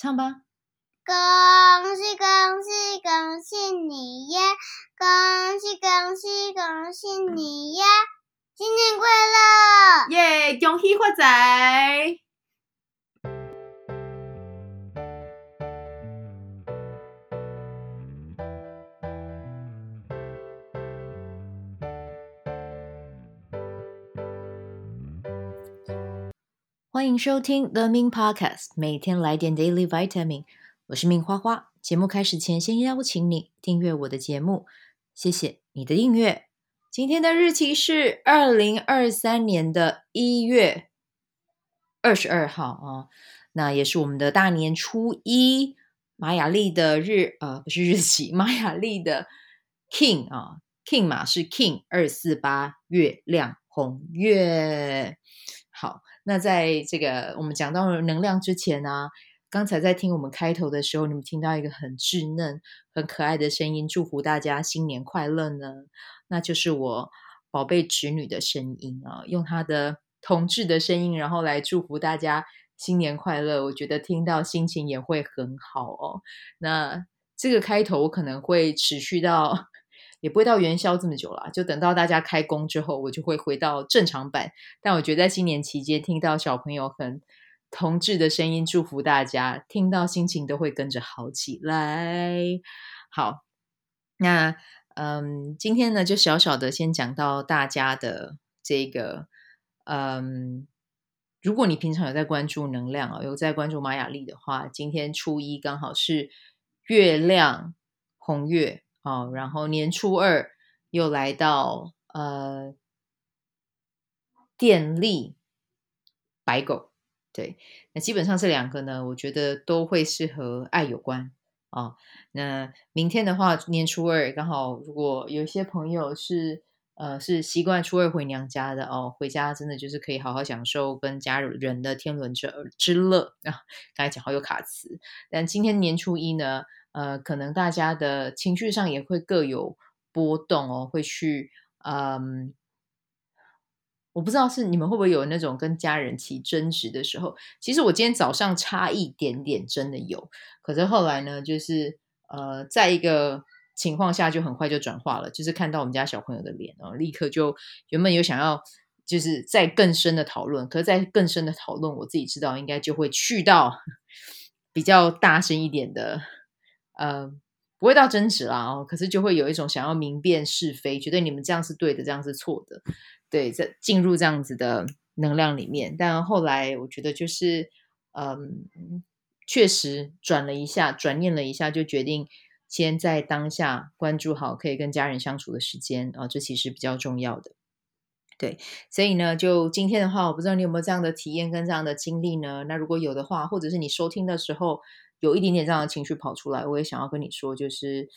唱吧。恭喜恭喜恭喜你呀！恭喜恭喜恭喜你呀！新年快乐！耶！恭喜发财！欢迎收听 The Min Podcast，每天来点 Daily Vitamin。我是命花花。节目开始前，先邀请你订阅我的节目，谢谢你的订阅。今天的日期是二零二三年的一月二十二号啊，那也是我们的大年初一，玛雅历的日呃不是日期，玛雅历的 King 啊，King 嘛是 King 二四八月亮红月。好，那在这个我们讲到能量之前呢，刚才在听我们开头的时候，你们听到一个很稚嫩、很可爱的声音，祝福大家新年快乐呢。那就是我宝贝侄女的声音啊，用她的童稚的声音，然后来祝福大家新年快乐。我觉得听到心情也会很好哦。那这个开头我可能会持续到。也不会到元宵这么久了，就等到大家开工之后，我就会回到正常版。但我觉得在新年期间听到小朋友很童稚的声音，祝福大家，听到心情都会跟着好起来。好，那嗯，今天呢就小小的先讲到大家的这个嗯，如果你平常有在关注能量啊，有在关注玛雅历的话，今天初一刚好是月亮红月。哦，然后年初二又来到呃电力白狗，对，那基本上这两个呢，我觉得都会是和爱有关啊、哦。那明天的话，年初二刚好，如果有些朋友是呃是习惯初二回娘家的哦，回家真的就是可以好好享受跟家人的天伦之之乐啊。刚才讲好有卡词，但今天年初一呢？呃，可能大家的情绪上也会各有波动哦，会去，嗯，我不知道是你们会不会有那种跟家人起争执的时候。其实我今天早上差一点点真的有，可是后来呢，就是呃，在一个情况下就很快就转化了，就是看到我们家小朋友的脸哦，立刻就原本有想要就是再更深的讨论，可是再更深的讨论，我自己知道应该就会去到 比较大声一点的。呃，不会到争执啦哦，可是就会有一种想要明辨是非，觉得你们这样是对的，这样是错的，对，在进入这样子的能量里面。但后来我觉得就是，嗯，确实转了一下，转念了一下，就决定先在当下关注好可以跟家人相处的时间啊，这其实比较重要的。对，所以呢，就今天的话，我不知道你有没有这样的体验跟这样的经历呢？那如果有的话，或者是你收听的时候。有一点点这样的情绪跑出来，我也想要跟你说，就是，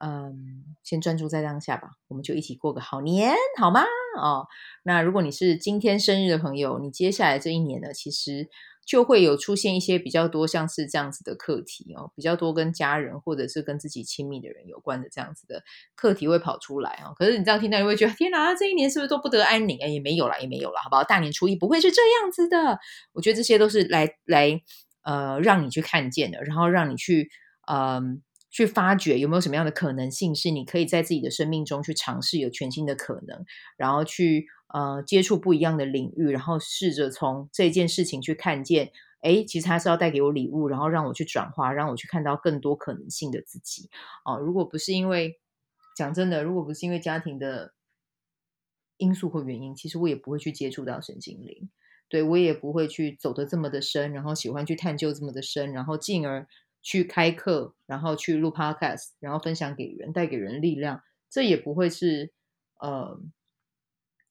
嗯，先专注在当下吧，我们就一起过个好年，好吗？哦，那如果你是今天生日的朋友，你接下来这一年呢，其实就会有出现一些比较多像是这样子的课题哦，比较多跟家人或者是跟自己亲密的人有关的这样子的课题会跑出来哦。可是你这样听到，你会觉得天哪，这一年是不是都不得安宁？哎，也没有啦，也没有啦，好不好？大年初一不会是这样子的，我觉得这些都是来来。呃，让你去看见的，然后让你去，嗯、去发掘有没有什么样的可能性，是你可以在自己的生命中去尝试有全新的可能，然后去呃接触不一样的领域，然后试着从这件事情去看见，哎，其实它是要带给我礼物，然后让我去转化，让我去看到更多可能性的自己。哦、如果不是因为讲真的，如果不是因为家庭的因素或原因，其实我也不会去接触到身心灵。对，我也不会去走得这么的深，然后喜欢去探究这么的深，然后进而去开课，然后去录 podcast，然后分享给人，带给人力量。这也不会是呃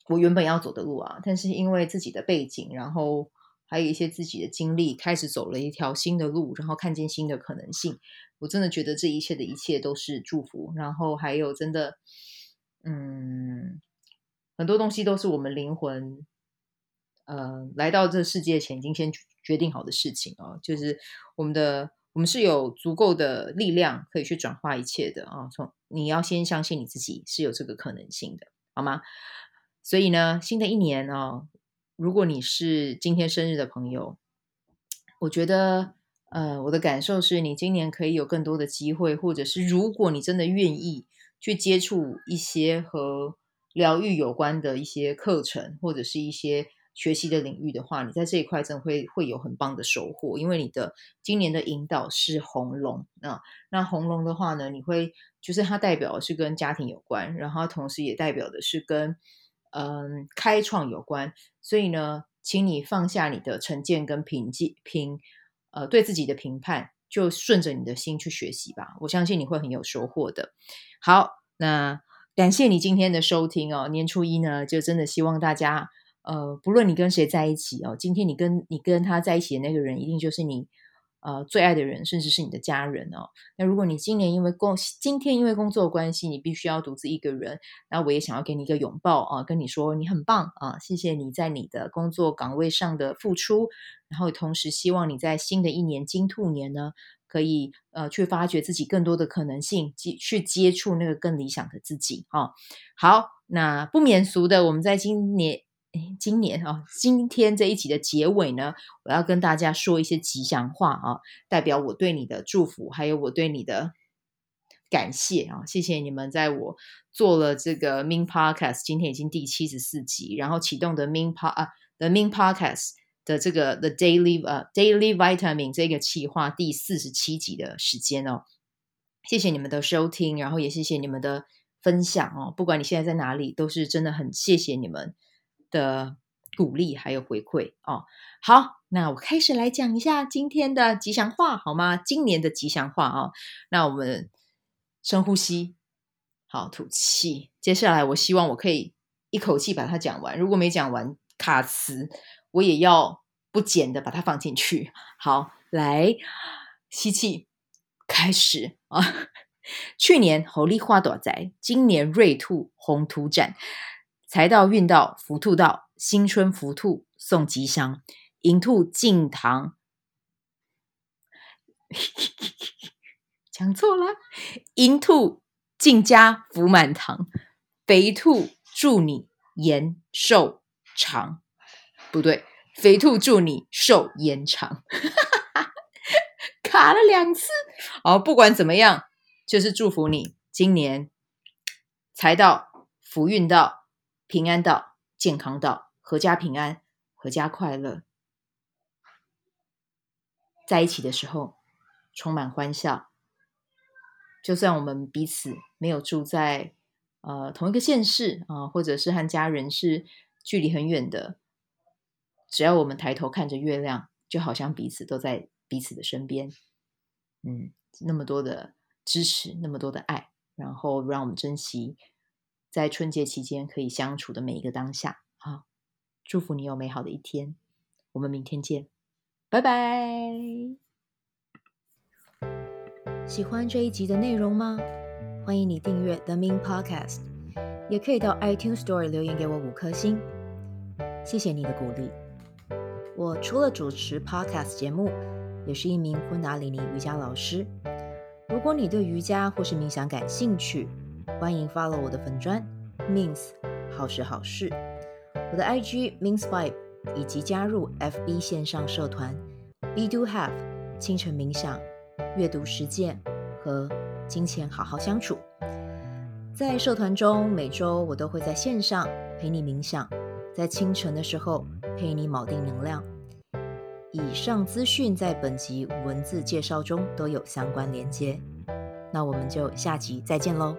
我原本要走的路啊。但是因为自己的背景，然后还有一些自己的经历，开始走了一条新的路，然后看见新的可能性。我真的觉得这一切的一切都是祝福。然后还有真的，嗯，很多东西都是我们灵魂。呃，来到这世界前已经先决定好的事情啊，就是我们的我们是有足够的力量可以去转化一切的啊。从你要先相信你自己是有这个可能性的，好吗？所以呢，新的一年啊，如果你是今天生日的朋友，我觉得呃，我的感受是你今年可以有更多的机会，或者是如果你真的愿意去接触一些和疗愈有关的一些课程，或者是一些学习的领域的话，你在这一块真的会会有很棒的收获，因为你的今年的引导是红龙啊。那红龙的话呢，你会就是它代表的是跟家庭有关，然后同时也代表的是跟嗯开创有关，所以呢，请你放下你的成见跟评价评。呃，对自己的评判，就顺着你的心去学习吧。我相信你会很有收获的。好，那感谢你今天的收听哦。年初一呢，就真的希望大家，呃，不论你跟谁在一起哦，今天你跟你跟他在一起的那个人，一定就是你。呃，最爱的人，甚至是你的家人哦。那如果你今年因为工，今天因为工作关系，你必须要独自一个人，那我也想要给你一个拥抱啊，跟你说你很棒啊，谢谢你在你的工作岗位上的付出。然后同时希望你在新的一年金兔年呢，可以呃去发掘自己更多的可能性，接去接触那个更理想的自己啊。好，那不免俗的，我们在今年。今年啊，今天这一集的结尾呢，我要跟大家说一些吉祥话啊，代表我对你的祝福，还有我对你的感谢啊，谢谢你们在我做了这个 Min Podcast，今天已经第七十四集，然后启动的 Min Pod 啊的 Min Podcast 的这个 The Daily 呃 Daily Vitamin 这个企划第四十七集的时间哦，谢谢你们的收听，然后也谢谢你们的分享哦，不管你现在在哪里，都是真的很谢谢你们。的鼓励还有回馈哦，好，那我开始来讲一下今天的吉祥话好吗？今年的吉祥话哦，那我们深呼吸，好，吐气。接下来，我希望我可以一口气把它讲完，如果没讲完卡词，我也要不剪的把它放进去。好，来吸气，开始啊！去年猴狸花朵在，今年瑞兔鸿图展。财到运到福兔到，新春福兔送吉祥，银兔进堂，讲错了，银兔进家福满堂，肥兔祝你延寿长，不对，肥兔祝你寿延长，卡了两次，哦，不管怎么样，就是祝福你今年财到福运到。平安到，健康到，阖家平安，阖家快乐，在一起的时候充满欢笑。就算我们彼此没有住在呃同一个县市啊、或者是和家人是距离很远的，只要我们抬头看着月亮，就好像彼此都在彼此的身边。嗯，那么多的支持，那么多的爱，然后让我们珍惜。在春节期间可以相处的每一个当下，好，祝福你有美好的一天，我们明天见，拜拜。喜欢这一集的内容吗？欢迎你订阅 The Min Podcast，也可以到 iTunes Store 留言给我五颗星，谢谢你的鼓励。我除了主持 Podcast 节目，也是一名昆达里尼瑜伽老师。如果你对瑜伽或是冥想感兴趣，欢迎 follow 我的粉砖 Mins 好时好事，我的 IG Mins Vibe，以及加入 FB 线上社团 Be Do Have 清晨冥想、阅读实践和金钱好好相处。在社团中，每周我都会在线上陪你冥想，在清晨的时候陪你锚定能量。以上资讯在本集文字介绍中都有相关连接。那我们就下集再见喽。